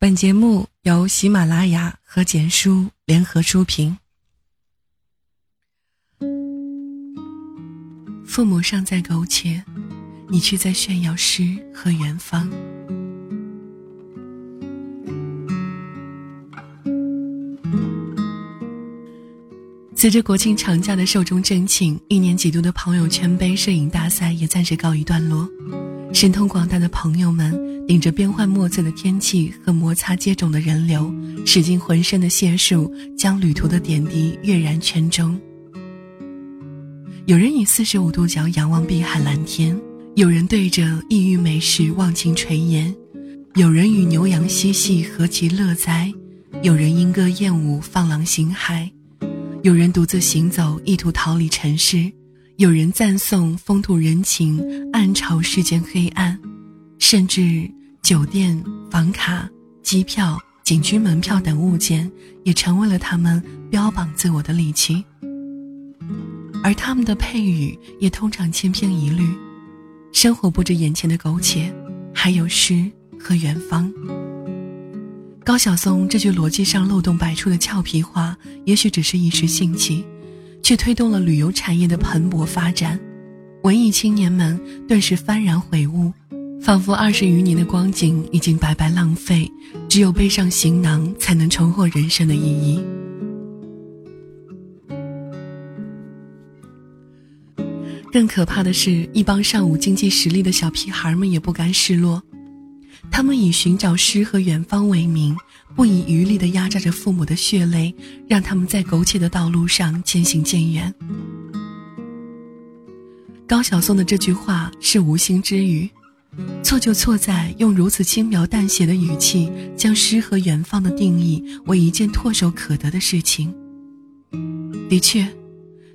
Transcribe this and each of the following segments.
本节目由喜马拉雅和简书联合出品。父母尚在苟且，你却在炫耀诗和远方。随着国庆长假的寿终正寝，一年几度的朋友圈杯摄影大赛也暂时告一段落。神通广大的朋友们，顶着变幻莫测的天气和摩擦接踵的人流，使尽浑身的解数，将旅途的点滴跃然圈中。有人以四十五度角仰望碧海蓝天，有人对着异域美食忘情垂涎，有人与牛羊嬉戏何其乐哉，有人莺歌燕舞放浪形骸，有人独自行走意图逃离尘世。有人赞颂风土人情，暗嘲世间黑暗，甚至酒店、房卡、机票、景区门票等物件，也成为了他们标榜自我的利器。而他们的配语也通常千篇一律：生活不止眼前的苟且，还有诗和远方。高晓松这句逻辑上漏洞百出的俏皮话，也许只是一时兴起。却推动了旅游产业的蓬勃发展，文艺青年们顿时幡然悔悟，仿佛二十余年的光景已经白白浪费，只有背上行囊才能重获人生的意义。更可怕的是，一帮尚无经济实力的小屁孩们也不甘示弱，他们以寻找诗和远方为名。不遗余力地压榨着父母的血泪，让他们在苟且的道路上渐行渐远。高晓松的这句话是无心之语，错就错在用如此轻描淡写的语气，将诗和远方的定义为一件唾手可得的事情。的确，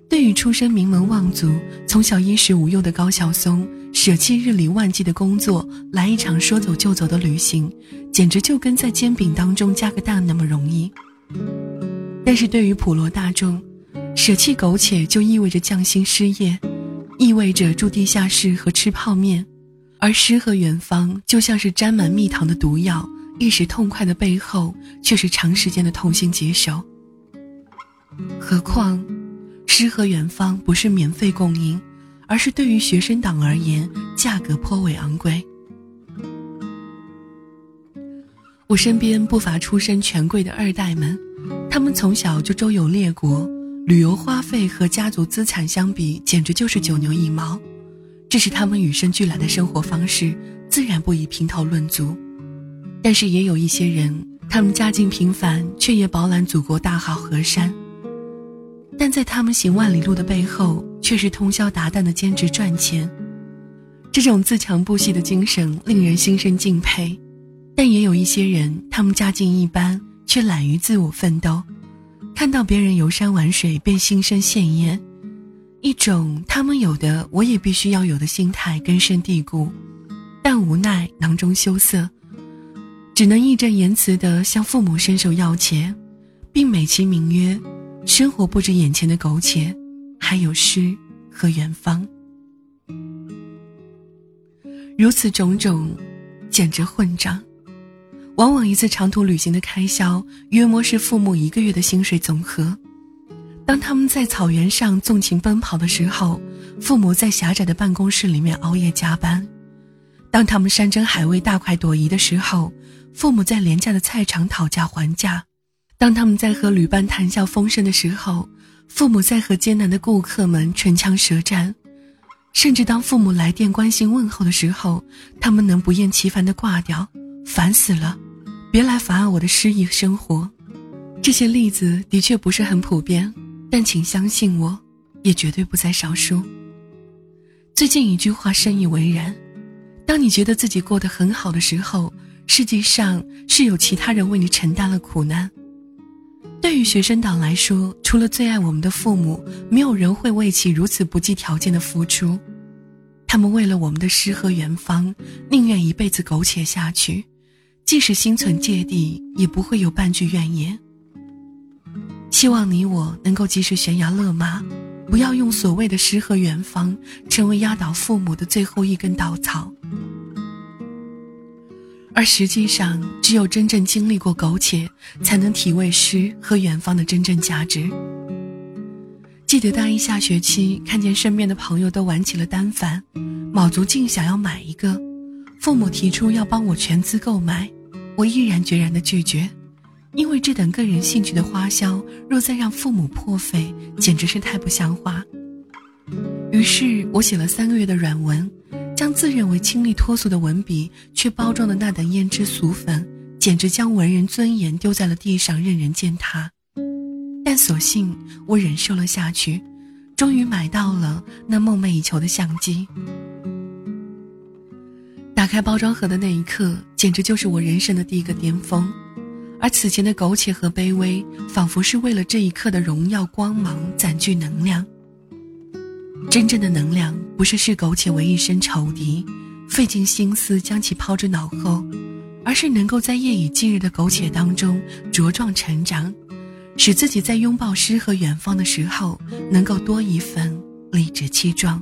对于出身名门望族、从小衣食无忧的高晓松。舍弃日理万机的工作，来一场说走就走的旅行，简直就跟在煎饼当中加个蛋那么容易。但是对于普罗大众，舍弃苟且就意味着降薪失业，意味着住地下室和吃泡面，而诗和远方就像是沾满蜜糖的毒药，一时痛快的背后却是长时间的痛心疾首。何况，诗和远方不是免费供应。而是对于学生党而言，价格颇为昂贵。我身边不乏出身权贵的二代们，他们从小就周游列国，旅游花费和家族资产相比，简直就是九牛一毛。这是他们与生俱来的生活方式，自然不以评头论足。但是也有一些人，他们家境平凡，却也饱览祖国大好河山。但在他们行万里路的背后，却是通宵达旦的兼职赚钱。这种自强不息的精神令人心生敬佩。但也有一些人，他们家境一般，却懒于自我奋斗，看到别人游山玩水便心生羡艳，一种他们有的我也必须要有的心态根深蒂固。但无奈囊中羞涩，只能义正言辞地向父母伸手要钱，并美其名曰。生活不止眼前的苟且，还有诗和远方。如此种种，简直混账。往往一次长途旅行的开销，约莫是父母一个月的薪水总和。当他们在草原上纵情奔跑的时候，父母在狭窄的办公室里面熬夜加班；当他们山珍海味大快朵颐的时候，父母在廉价的菜场讨价还价。当他们在和旅伴谈笑风生的时候，父母在和艰难的顾客们唇枪舌战；甚至当父母来电关心问候的时候，他们能不厌其烦地挂掉，烦死了，别来妨碍我的诗意生活。这些例子的确不是很普遍，但请相信我，也绝对不在少数。最近一句话深以为然：当你觉得自己过得很好的时候，实际上是有其他人为你承担了苦难。对于学生党来说，除了最爱我们的父母，没有人会为其如此不计条件的付出。他们为了我们的诗和远方，宁愿一辈子苟且下去，即使心存芥蒂，也不会有半句怨言。希望你我能够及时悬崖勒马，不要用所谓的诗和远方，成为压倒父母的最后一根稻草。而实际上，只有真正经历过苟且，才能体味诗和远方的真正价值。记得大一下学期，看见身边的朋友都玩起了单反，卯足劲想要买一个，父母提出要帮我全资购买，我毅然决然的拒绝，因为这等个人兴趣的花销，若再让父母破费，简直是太不像话。于是我写了三个月的软文。将自认为清丽脱俗的文笔，却包装的那等胭脂俗粉，简直将文人尊严丢在了地上，任人践踏。但所幸我忍受了下去，终于买到了那梦寐以求的相机。开包装盒的那一刻，简直就是我人生的第一个巅峰，而此前的苟且和卑微，仿佛是为了这一刻的荣耀光芒攒聚能量。真正的能量不是视苟且为一身仇敌，费尽心思将其抛之脑后，而是能够在夜以继日的苟且当中茁壮成长，使自己在拥抱诗和远方的时候，能够多一份理直气壮。